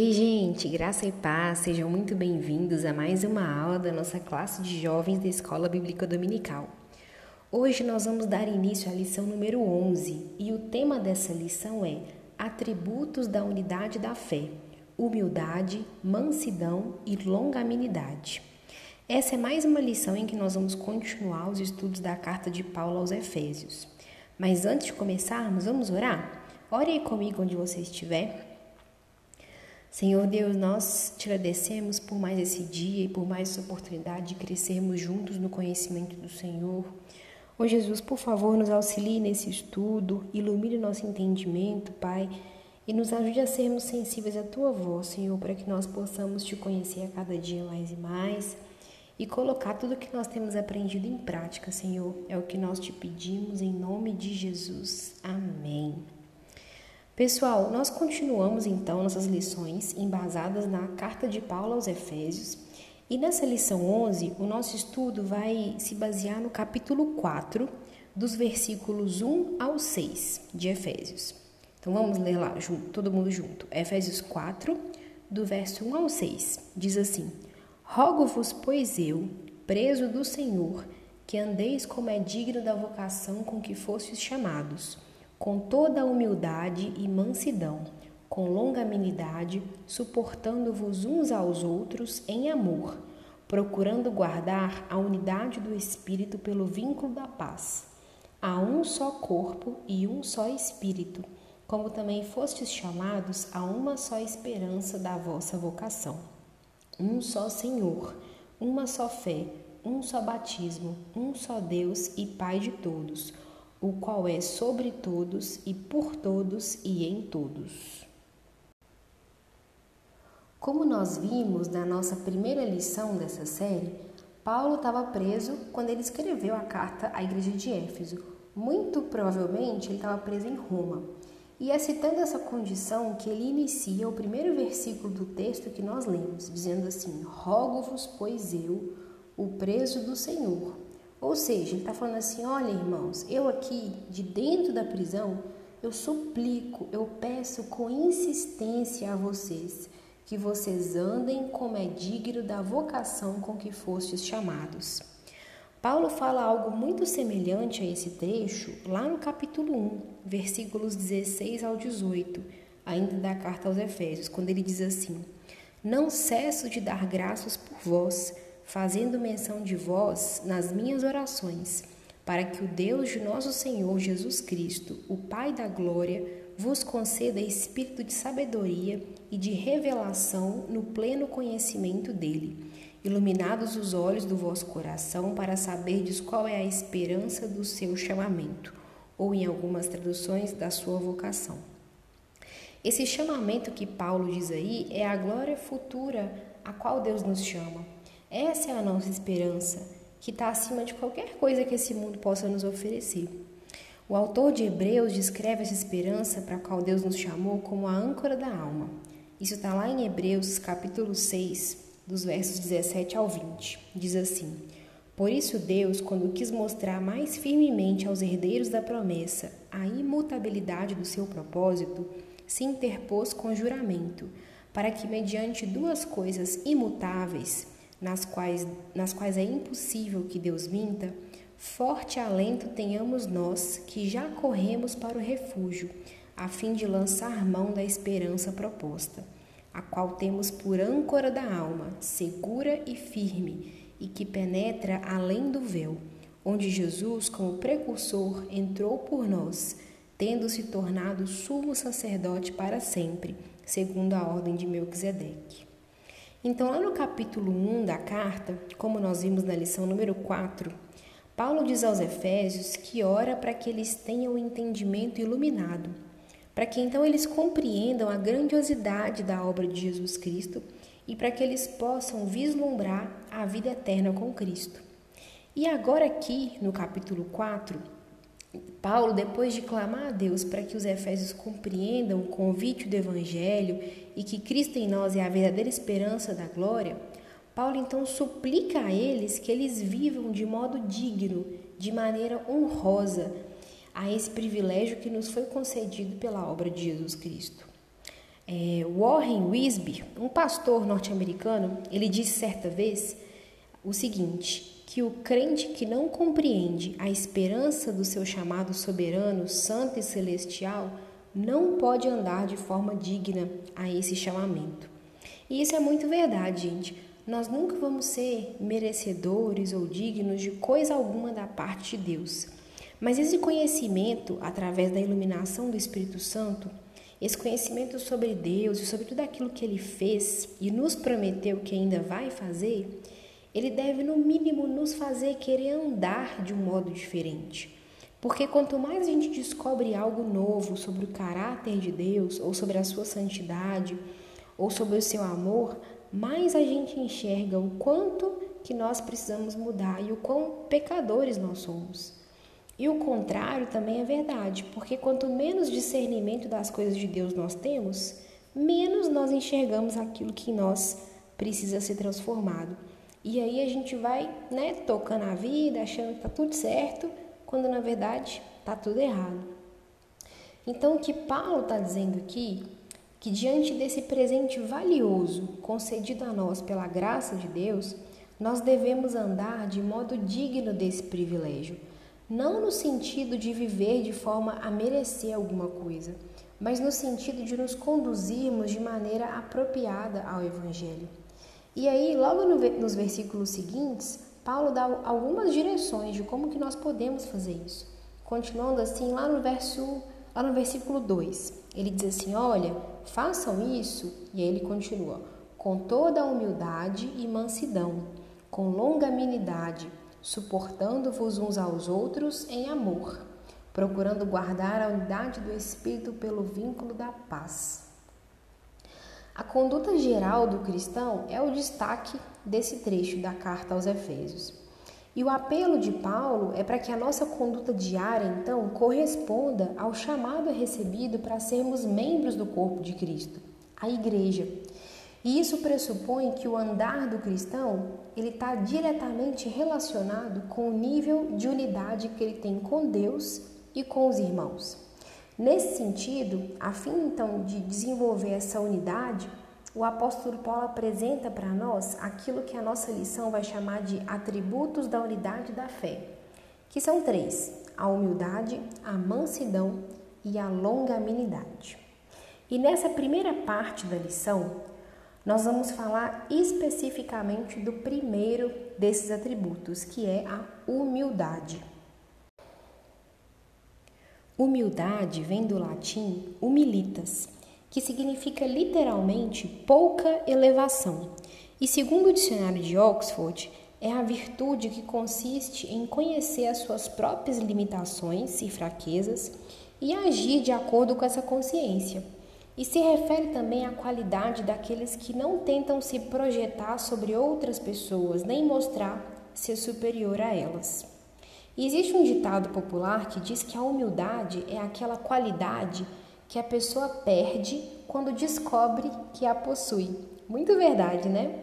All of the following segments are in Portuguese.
Ei, gente, graça e paz, sejam muito bem-vindos a mais uma aula da nossa classe de jovens da Escola Bíblica Dominical. Hoje nós vamos dar início à lição número 11 e o tema dessa lição é Atributos da Unidade da Fé: Humildade, Mansidão e Longanimidade. Essa é mais uma lição em que nós vamos continuar os estudos da carta de Paulo aos Efésios. Mas antes de começarmos, vamos orar? Ore comigo onde você estiver. Senhor Deus, nós te agradecemos por mais esse dia e por mais essa oportunidade de crescermos juntos no conhecimento do Senhor. Ô Jesus, por favor, nos auxilie nesse estudo, ilumine nosso entendimento, Pai, e nos ajude a sermos sensíveis à tua voz, Senhor, para que nós possamos te conhecer a cada dia mais e mais e colocar tudo o que nós temos aprendido em prática, Senhor. É o que nós te pedimos em nome de Jesus. Amém. Pessoal, nós continuamos então nossas lições embasadas na carta de Paulo aos Efésios. E nessa lição 11, o nosso estudo vai se basear no capítulo 4, dos versículos 1 ao 6 de Efésios. Então vamos ler lá, junto, todo mundo junto. Efésios 4, do verso 1 ao 6, diz assim: Rogo-vos, pois eu, preso do Senhor, que andeis como é digno da vocação com que fostes chamados com toda humildade e mansidão, com longanimidade, suportando-vos uns aos outros em amor, procurando guardar a unidade do Espírito pelo vínculo da paz. Há um só corpo e um só Espírito, como também fostes chamados a uma só esperança da vossa vocação. Um só Senhor, uma só fé, um só batismo, um só Deus e Pai de todos o qual é sobre todos e por todos e em todos. Como nós vimos na nossa primeira lição dessa série, Paulo estava preso quando ele escreveu a carta à igreja de Éfeso. Muito provavelmente ele estava preso em Roma. E é citando essa condição que ele inicia o primeiro versículo do texto que nós lemos, dizendo assim: Rogo-vos, pois eu, o preso do Senhor, ou seja, ele está falando assim: olha, irmãos, eu aqui, de dentro da prisão, eu suplico, eu peço com insistência a vocês que vocês andem como é digno da vocação com que fostes chamados. Paulo fala algo muito semelhante a esse trecho lá no capítulo 1, versículos 16 ao 18, ainda da carta aos Efésios, quando ele diz assim: Não cesso de dar graças por vós fazendo menção de vós nas minhas orações, para que o Deus de nosso Senhor Jesus Cristo, o Pai da glória, vos conceda espírito de sabedoria e de revelação no pleno conhecimento dele, iluminados os olhos do vosso coração para saberdes qual é a esperança do seu chamamento, ou em algumas traduções da sua vocação. Esse chamamento que Paulo diz aí é a glória futura a qual Deus nos chama. Essa é a nossa esperança, que está acima de qualquer coisa que esse mundo possa nos oferecer. O autor de Hebreus descreve essa esperança para a qual Deus nos chamou como a âncora da alma. Isso está lá em Hebreus, capítulo 6, dos versos 17 ao 20. Diz assim: Por isso, Deus, quando quis mostrar mais firmemente aos herdeiros da promessa a imutabilidade do seu propósito, se interpôs com juramento, para que, mediante duas coisas imutáveis, nas quais, nas quais é impossível que Deus minta, forte alento tenhamos nós que já corremos para o refúgio, a fim de lançar mão da esperança proposta, a qual temos por âncora da alma, segura e firme, e que penetra além do véu, onde Jesus, como precursor, entrou por nós, tendo se tornado sumo sacerdote para sempre, segundo a ordem de Melquisedeque. Então, lá no capítulo 1 da carta, como nós vimos na lição número 4, Paulo diz aos Efésios que ora para que eles tenham o entendimento iluminado, para que então eles compreendam a grandiosidade da obra de Jesus Cristo e para que eles possam vislumbrar a vida eterna com Cristo. E agora, aqui no capítulo 4, Paulo, depois de clamar a Deus para que os Efésios compreendam o convite do Evangelho e que Cristo em nós é a verdadeira esperança da glória, Paulo então suplica a eles que eles vivam de modo digno, de maneira honrosa, a esse privilégio que nos foi concedido pela obra de Jesus Cristo. É, Warren Wisby, um pastor norte-americano, ele disse certa vez o seguinte: que o crente que não compreende a esperança do seu chamado soberano, santo e celestial, não pode andar de forma digna a esse chamamento. E isso é muito verdade, gente. Nós nunca vamos ser merecedores ou dignos de coisa alguma da parte de Deus. Mas esse conhecimento, através da iluminação do Espírito Santo, esse conhecimento sobre Deus e sobre tudo aquilo que ele fez e nos prometeu que ainda vai fazer, ele deve, no mínimo, nos fazer querer andar de um modo diferente. Porque quanto mais a gente descobre algo novo sobre o caráter de Deus, ou sobre a sua santidade, ou sobre o seu amor, mais a gente enxerga o quanto que nós precisamos mudar e o quão pecadores nós somos. E o contrário também é verdade, porque quanto menos discernimento das coisas de Deus nós temos, menos nós enxergamos aquilo que em nós precisa ser transformado. E aí a gente vai, né, tocando a vida, achando que tá tudo certo, quando na verdade tá tudo errado. Então o que Paulo está dizendo aqui, que diante desse presente valioso concedido a nós pela graça de Deus, nós devemos andar de modo digno desse privilégio, não no sentido de viver de forma a merecer alguma coisa, mas no sentido de nos conduzirmos de maneira apropriada ao Evangelho. E aí, logo no, nos versículos seguintes, Paulo dá algumas direções de como que nós podemos fazer isso. Continuando assim, lá no verso, lá no versículo 2, ele diz assim: "Olha, façam isso", e aí ele continua: "com toda a humildade e mansidão, com longanimidade, suportando-vos uns aos outros em amor, procurando guardar a unidade do espírito pelo vínculo da paz." A conduta geral do cristão é o destaque desse trecho da carta aos Efésios. E o apelo de Paulo é para que a nossa conduta diária, então, corresponda ao chamado recebido para sermos membros do corpo de Cristo, a igreja. E isso pressupõe que o andar do cristão ele está diretamente relacionado com o nível de unidade que ele tem com Deus e com os irmãos. Nesse sentido, a fim então de desenvolver essa unidade, o apóstolo Paulo apresenta para nós aquilo que a nossa lição vai chamar de atributos da unidade da fé, que são três: a humildade, a mansidão e a longanimidade. E nessa primeira parte da lição, nós vamos falar especificamente do primeiro desses atributos, que é a humildade. Humildade vem do latim humilitas, que significa literalmente pouca elevação. E segundo o dicionário de Oxford, é a virtude que consiste em conhecer as suas próprias limitações e fraquezas e agir de acordo com essa consciência. E se refere também à qualidade daqueles que não tentam se projetar sobre outras pessoas nem mostrar ser superior a elas. E existe um ditado popular que diz que a humildade é aquela qualidade que a pessoa perde quando descobre que a possui. Muito verdade, né?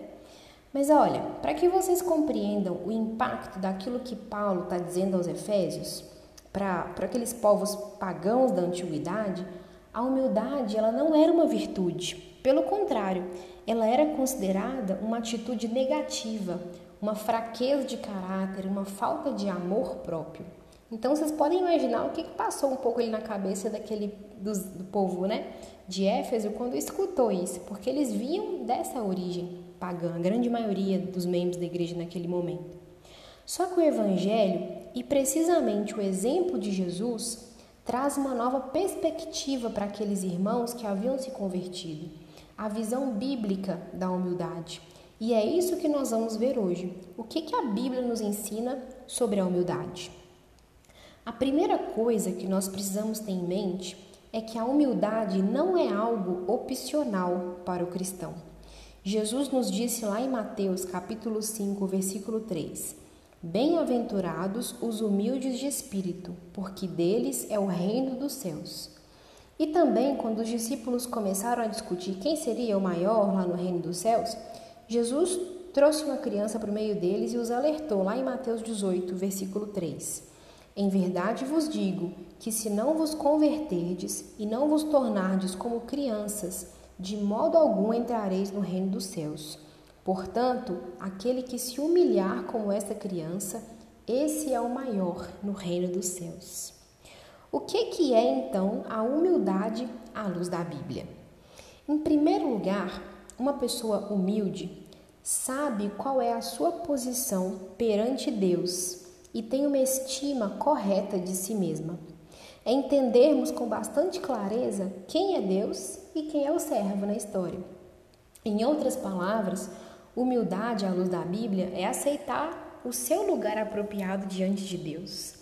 Mas olha, para que vocês compreendam o impacto daquilo que Paulo está dizendo aos Efésios, para aqueles povos pagãos da antiguidade, a humildade ela não era uma virtude. Pelo contrário, ela era considerada uma atitude negativa, uma fraqueza de caráter, uma falta de amor próprio. Então vocês podem imaginar o que, passou um pouco ali na cabeça daquele do, povo, né, de Éfeso quando escutou isso, porque eles vinham dessa origem pagã, a grande maioria dos membros da igreja naquele momento. Só que o evangelho e precisamente o exemplo de Jesus traz uma nova perspectiva para aqueles irmãos que haviam se convertido, a visão bíblica da humildade e é isso que nós vamos ver hoje. O que, que a Bíblia nos ensina sobre a humildade? A primeira coisa que nós precisamos ter em mente é que a humildade não é algo opcional para o cristão. Jesus nos disse lá em Mateus capítulo 5, versículo 3: Bem-aventurados os humildes de espírito, porque deles é o reino dos céus. E também, quando os discípulos começaram a discutir quem seria o maior lá no reino dos céus, Jesus trouxe uma criança para o meio deles e os alertou, lá em Mateus 18, versículo 3. Em verdade vos digo que se não vos converterdes e não vos tornardes como crianças, de modo algum entrareis no reino dos céus. Portanto, aquele que se humilhar como esta criança, esse é o maior no reino dos céus. O que, que é então a humildade à luz da Bíblia? Em primeiro lugar, uma pessoa humilde sabe qual é a sua posição perante Deus e tem uma estima correta de si mesma. É entendermos com bastante clareza quem é Deus e quem é o servo na história. Em outras palavras, humildade à luz da Bíblia é aceitar o seu lugar apropriado diante de Deus.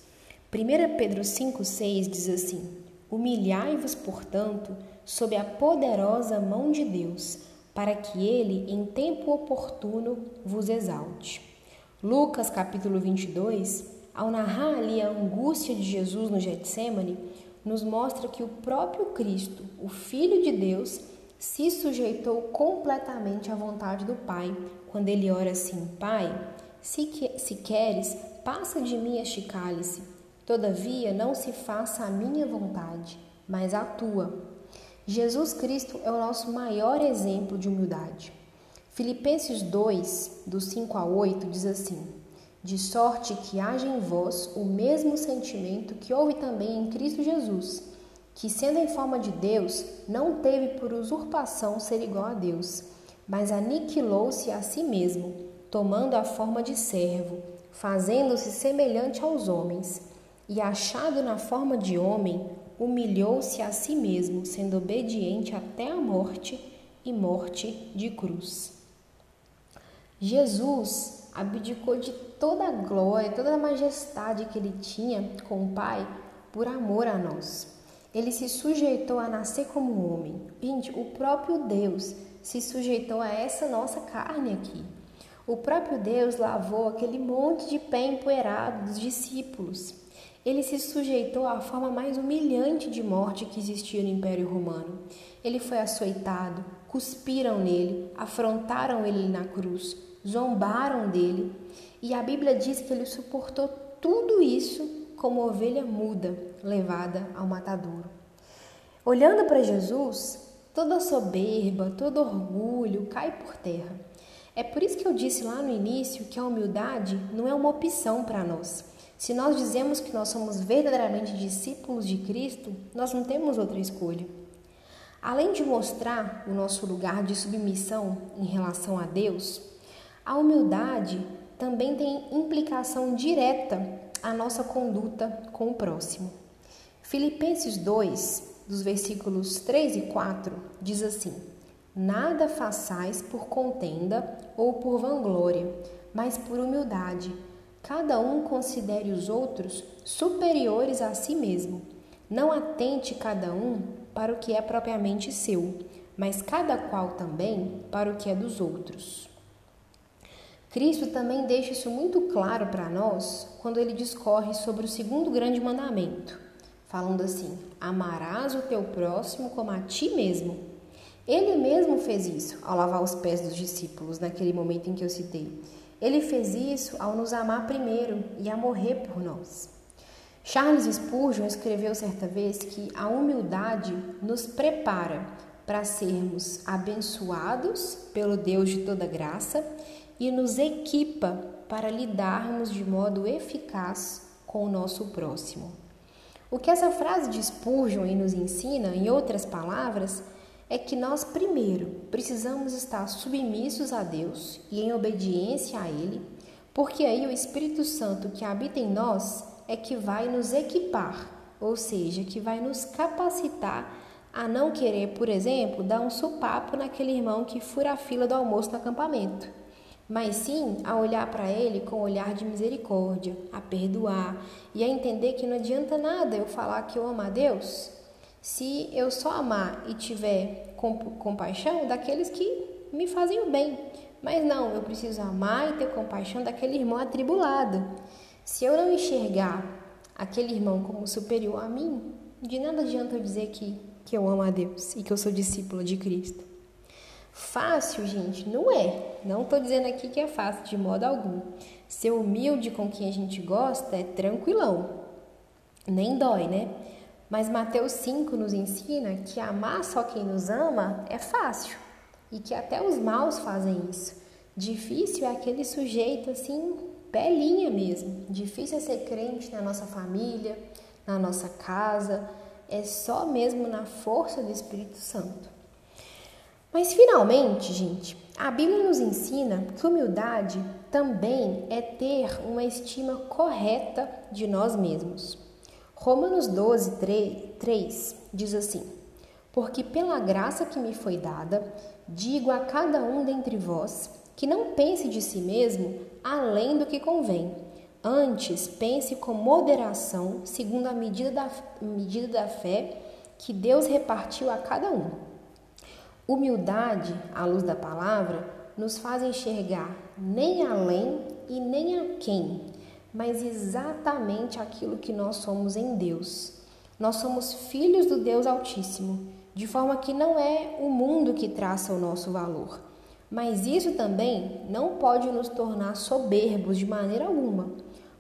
1 Pedro 5,6 diz assim: Humilhai-vos, portanto, sob a poderosa mão de Deus para que ele, em tempo oportuno, vos exalte. Lucas capítulo 22, ao narrar ali a angústia de Jesus no Getsemane, nos mostra que o próprio Cristo, o Filho de Deus, se sujeitou completamente à vontade do Pai, quando ele ora assim: Pai, se, que, se queres, passa de mim este cálice. Todavia, não se faça a minha vontade, mas a tua. Jesus Cristo é o nosso maior exemplo de humildade. Filipenses 2, do 5 a 8, diz assim: De sorte que haja em vós o mesmo sentimento que houve também em Cristo Jesus, que, sendo em forma de Deus, não teve por usurpação ser igual a Deus, mas aniquilou-se a si mesmo, tomando a forma de servo, fazendo-se semelhante aos homens, e achado na forma de homem, humilhou-se a si mesmo, sendo obediente até a morte e morte de cruz. Jesus abdicou de toda a glória, toda a majestade que ele tinha com o Pai por amor a nós. Ele se sujeitou a nascer como homem. Gente, o próprio Deus se sujeitou a essa nossa carne aqui. O próprio Deus lavou aquele monte de pé empoeirado dos discípulos. Ele se sujeitou à forma mais humilhante de morte que existia no Império Romano. Ele foi açoitado, cuspiram nele, afrontaram ele na cruz, zombaram dele, e a Bíblia diz que ele suportou tudo isso como ovelha muda levada ao matadouro. Olhando para Jesus, toda soberba, todo orgulho cai por terra. É por isso que eu disse lá no início que a humildade não é uma opção para nós. Se nós dizemos que nós somos verdadeiramente discípulos de Cristo, nós não temos outra escolha. Além de mostrar o nosso lugar de submissão em relação a Deus, a humildade também tem implicação direta à nossa conduta com o próximo. Filipenses 2, dos versículos 3 e 4, diz assim: Nada façais por contenda ou por vanglória, mas por humildade cada um considere os outros superiores a si mesmo. Não atente cada um para o que é propriamente seu, mas cada qual também para o que é dos outros. Cristo também deixa isso muito claro para nós quando ele discorre sobre o segundo grande mandamento, falando assim: Amarás o teu próximo como a ti mesmo. Ele mesmo fez isso ao lavar os pés dos discípulos naquele momento em que eu citei. Ele fez isso ao nos amar primeiro e a morrer por nós. Charles Spurgeon escreveu certa vez que a humildade nos prepara para sermos abençoados pelo Deus de toda graça e nos equipa para lidarmos de modo eficaz com o nosso próximo. O que essa frase de Spurgeon nos ensina, em outras palavras, é que nós, primeiro, precisamos estar submissos a Deus e em obediência a Ele, porque aí o Espírito Santo que habita em nós é que vai nos equipar, ou seja, que vai nos capacitar a não querer, por exemplo, dar um supapo naquele irmão que fura a fila do almoço no acampamento, mas sim a olhar para ele com um olhar de misericórdia, a perdoar e a entender que não adianta nada eu falar que eu amo a Deus se eu só amar e tiver compaixão daqueles que me fazem o bem. Mas não, eu preciso amar e ter compaixão daquele irmão atribulado. Se eu não enxergar aquele irmão como superior a mim, de nada adianta eu dizer que, que eu amo a Deus e que eu sou discípula de Cristo. Fácil, gente, não é. Não estou dizendo aqui que é fácil de modo algum. Ser humilde com quem a gente gosta é tranquilão. Nem dói, né? Mas Mateus 5 nos ensina que amar só quem nos ama é fácil e que até os maus fazem isso. Difícil é aquele sujeito assim, pelinha mesmo. Difícil é ser crente na nossa família, na nossa casa. É só mesmo na força do Espírito Santo. Mas finalmente, gente, a Bíblia nos ensina que humildade também é ter uma estima correta de nós mesmos. Romanos 12, 3 diz assim: Porque pela graça que me foi dada, digo a cada um dentre vós que não pense de si mesmo além do que convém. Antes, pense com moderação, segundo a medida da, medida da fé que Deus repartiu a cada um. Humildade, à luz da palavra, nos faz enxergar nem além e nem a quem, mas exatamente aquilo que nós somos em Deus. Nós somos filhos do Deus Altíssimo, de forma que não é o mundo que traça o nosso valor. Mas isso também não pode nos tornar soberbos de maneira alguma,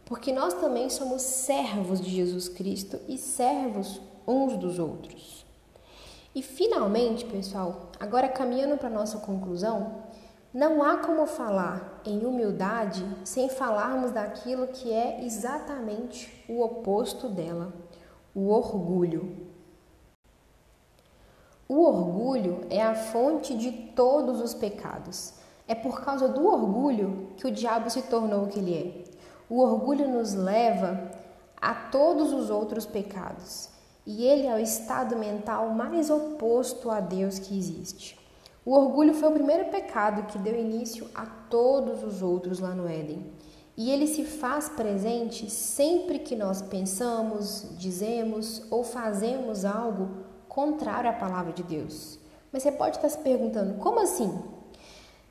porque nós também somos servos de Jesus Cristo e servos uns dos outros. E finalmente, pessoal, agora caminhando para a nossa conclusão, não há como falar em humildade sem falarmos daquilo que é exatamente o oposto dela, o orgulho. O orgulho é a fonte de todos os pecados. É por causa do orgulho que o diabo se tornou o que ele é. O orgulho nos leva a todos os outros pecados e ele é o estado mental mais oposto a Deus que existe. O orgulho foi o primeiro pecado que deu início a todos os outros lá no Éden. E ele se faz presente sempre que nós pensamos, dizemos ou fazemos algo contrário à palavra de Deus. Mas você pode estar se perguntando: como assim?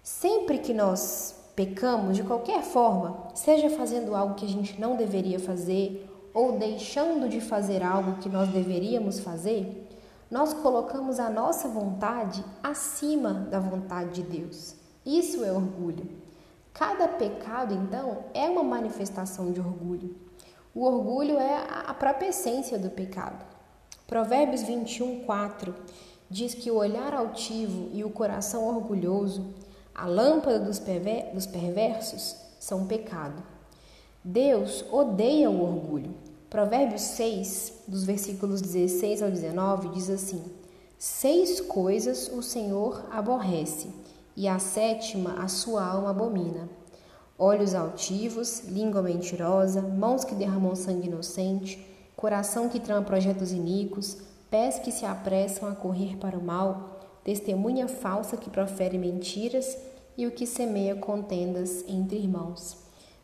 Sempre que nós pecamos de qualquer forma, seja fazendo algo que a gente não deveria fazer ou deixando de fazer algo que nós deveríamos fazer, nós colocamos a nossa vontade acima da vontade de Deus. Isso é orgulho. Cada pecado, então, é uma manifestação de orgulho. O orgulho é a própria essência do pecado. Provérbios 21, 4 diz que o olhar altivo e o coração orgulhoso, a lâmpada dos perversos, são pecado. Deus odeia o orgulho. Provérbios 6, dos versículos 16 ao 19, diz assim: Seis coisas o Senhor aborrece, e a sétima a sua alma abomina: olhos altivos, língua mentirosa, mãos que derramam sangue inocente, coração que trama projetos iníquos, pés que se apressam a correr para o mal, testemunha falsa que profere mentiras e o que semeia contendas entre irmãos.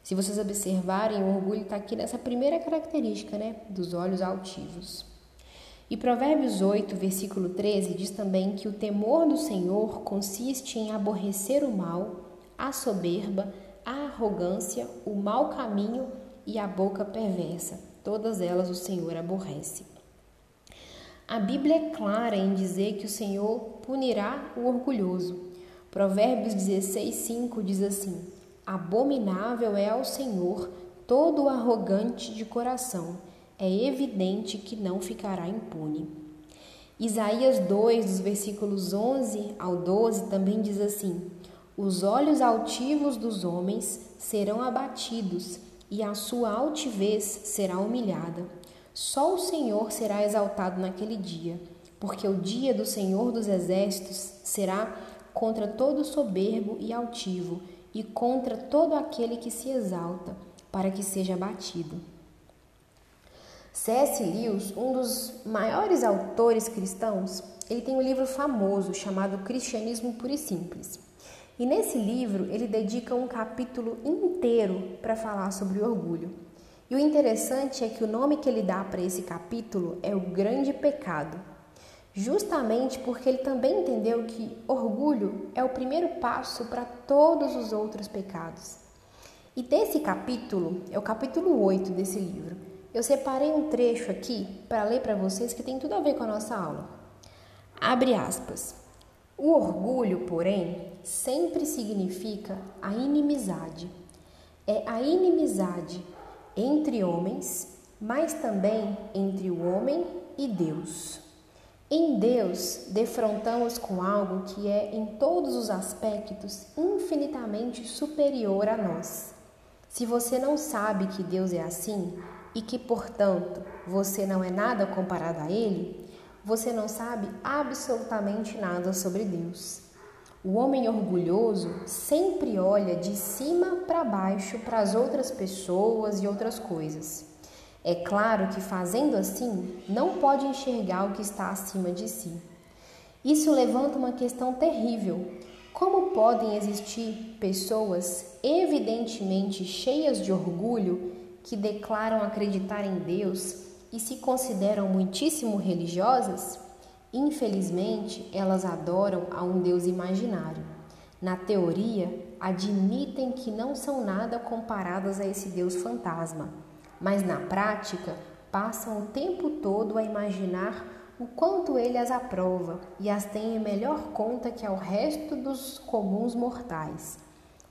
Se vocês observarem, o orgulho está aqui nessa primeira característica, né? Dos olhos altivos. E Provérbios 8, versículo 13 diz também que o temor do Senhor consiste em aborrecer o mal, a soberba, a arrogância, o mau caminho e a boca perversa. Todas elas o Senhor aborrece. A Bíblia é clara em dizer que o Senhor punirá o orgulhoso. Provérbios 16, 5 diz assim: Abominável é ao Senhor todo o arrogante de coração, é evidente que não ficará impune. Isaías 2, dos versículos 11 ao 12, também diz assim: Os olhos altivos dos homens serão abatidos, e a sua altivez será humilhada. Só o Senhor será exaltado naquele dia, porque o dia do Senhor dos Exércitos será contra todo soberbo e altivo e contra todo aquele que se exalta, para que seja abatido. C.S. Lewis, um dos maiores autores cristãos, ele tem um livro famoso chamado Cristianismo Puro e Simples. E nesse livro ele dedica um capítulo inteiro para falar sobre o orgulho. E o interessante é que o nome que ele dá para esse capítulo é o grande pecado justamente porque ele também entendeu que orgulho é o primeiro passo para todos os outros pecados. E desse capítulo, é o capítulo 8 desse livro, eu separei um trecho aqui para ler para vocês que tem tudo a ver com a nossa aula. Abre aspas. O orgulho, porém, sempre significa a inimizade. É a inimizade entre homens mas também entre o homem e Deus. Em Deus, defrontamos com algo que é, em todos os aspectos, infinitamente superior a nós. Se você não sabe que Deus é assim e que, portanto, você não é nada comparado a Ele, você não sabe absolutamente nada sobre Deus. O homem orgulhoso sempre olha de cima para baixo para as outras pessoas e outras coisas. É claro que fazendo assim, não pode enxergar o que está acima de si. Isso levanta uma questão terrível. Como podem existir pessoas evidentemente cheias de orgulho que declaram acreditar em Deus e se consideram muitíssimo religiosas? Infelizmente, elas adoram a um Deus imaginário. Na teoria, admitem que não são nada comparadas a esse Deus fantasma mas na prática passam o tempo todo a imaginar o quanto ele as aprova e as tem em melhor conta que ao resto dos comuns mortais.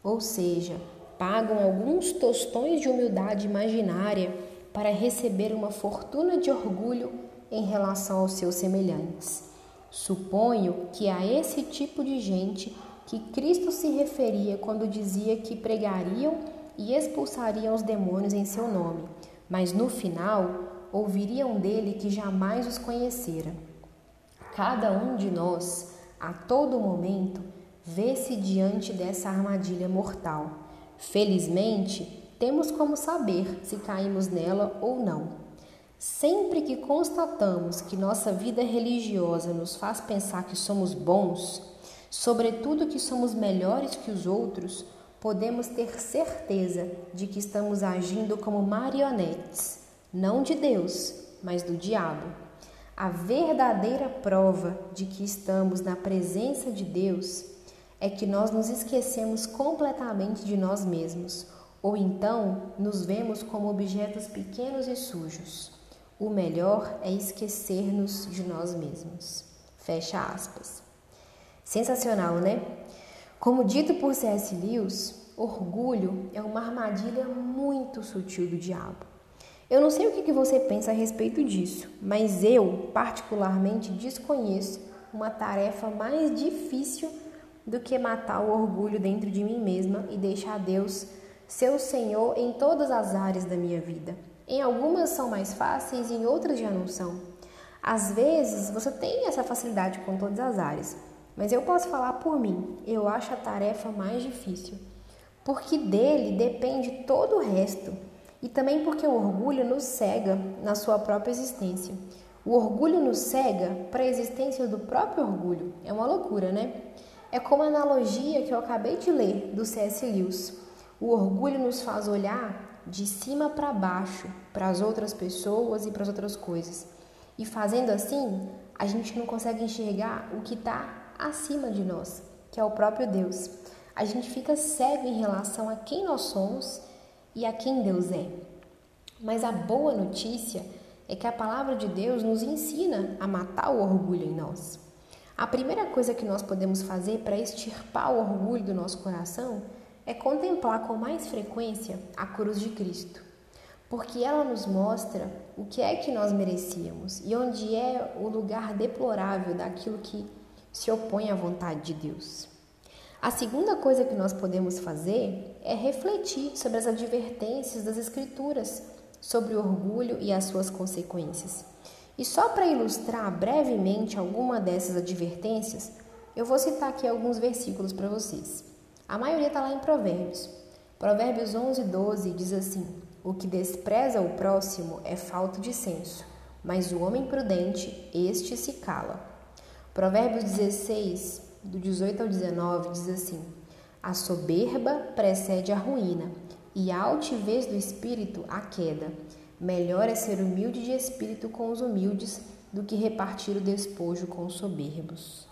Ou seja, pagam alguns tostões de humildade imaginária para receber uma fortuna de orgulho em relação aos seus semelhantes. Suponho que a esse tipo de gente que Cristo se referia quando dizia que pregariam e expulsariam os demônios em seu nome, mas no final ouviriam dele que jamais os conhecera. Cada um de nós, a todo momento, vê-se diante dessa armadilha mortal. Felizmente, temos como saber se caímos nela ou não. Sempre que constatamos que nossa vida religiosa nos faz pensar que somos bons, sobretudo que somos melhores que os outros, podemos ter certeza de que estamos agindo como marionetes, não de Deus, mas do diabo. A verdadeira prova de que estamos na presença de Deus é que nós nos esquecemos completamente de nós mesmos, ou então nos vemos como objetos pequenos e sujos. O melhor é esquecer-nos de nós mesmos. Fecha aspas. Sensacional, né? Como dito por C.S. Lewis, orgulho é uma armadilha muito sutil do diabo. Eu não sei o que você pensa a respeito disso, mas eu, particularmente, desconheço uma tarefa mais difícil do que matar o orgulho dentro de mim mesma e deixar Deus ser o Senhor em todas as áreas da minha vida. Em algumas são mais fáceis, em outras já não são. Às vezes você tem essa facilidade com todas as áreas, mas eu posso falar por mim, eu acho a tarefa mais difícil, porque dele depende todo o resto, e também porque o orgulho nos cega na sua própria existência. O orgulho nos cega para a existência do próprio orgulho. É uma loucura, né? É como a analogia que eu acabei de ler do C.S. Lewis. O orgulho nos faz olhar de cima para baixo para as outras pessoas e para as outras coisas. E fazendo assim, a gente não consegue enxergar o que está acima de nós, que é o próprio Deus. A gente fica cego em relação a quem nós somos e a quem Deus é. Mas a boa notícia é que a palavra de Deus nos ensina a matar o orgulho em nós. A primeira coisa que nós podemos fazer para extirpar o orgulho do nosso coração é contemplar com mais frequência a cruz de Cristo, porque ela nos mostra o que é que nós merecíamos e onde é o lugar deplorável daquilo que se opõe à vontade de Deus. A segunda coisa que nós podemos fazer é refletir sobre as advertências das Escrituras sobre o orgulho e as suas consequências. E só para ilustrar brevemente alguma dessas advertências, eu vou citar aqui alguns versículos para vocês. A maioria está lá em Provérbios. Provérbios 11, 12 diz assim: O que despreza o próximo é falta de senso, mas o homem prudente, este se cala. Provérbios 16, do 18 ao 19, diz assim: A soberba precede a ruína, e a altivez do espírito a queda. Melhor é ser humilde de espírito com os humildes do que repartir o despojo com os soberbos.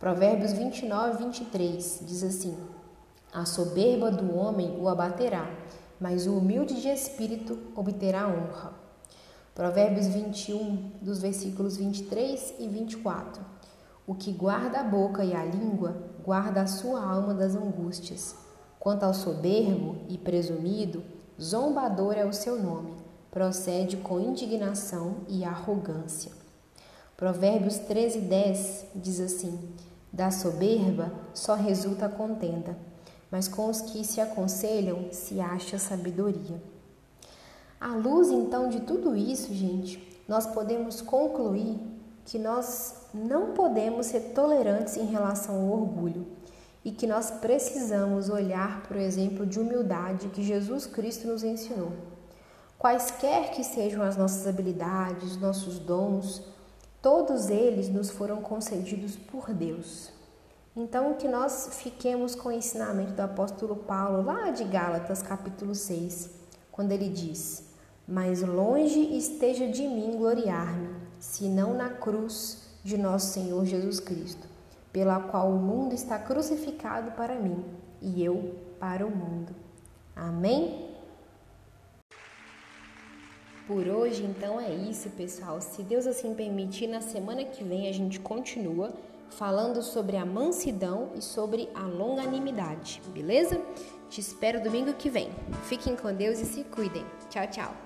Provérbios 29, 23 diz assim: A soberba do homem o abaterá, mas o humilde de espírito obterá honra. Provérbios 21, dos versículos 23 e 24. O que guarda a boca e a língua, guarda a sua alma das angústias. Quanto ao soberbo e presumido, zombador é o seu nome. procede com indignação e arrogância. Provérbios 13, 10 diz assim: Da soberba só resulta contenda, mas com os que se aconselham se acha sabedoria. À luz então de tudo isso, gente, nós podemos concluir que nós não podemos ser tolerantes em relação ao orgulho e que nós precisamos olhar para o exemplo de humildade que Jesus Cristo nos ensinou. Quaisquer que sejam as nossas habilidades, nossos dons, Todos eles nos foram concedidos por Deus. Então, que nós fiquemos com o ensinamento do apóstolo Paulo, lá de Gálatas, capítulo 6, quando ele diz: Mas longe esteja de mim gloriar-me, senão na cruz de nosso Senhor Jesus Cristo, pela qual o mundo está crucificado para mim e eu para o mundo. Amém? Por hoje, então é isso, pessoal. Se Deus assim permitir, na semana que vem a gente continua falando sobre a mansidão e sobre a longanimidade, beleza? Te espero domingo que vem. Fiquem com Deus e se cuidem. Tchau, tchau.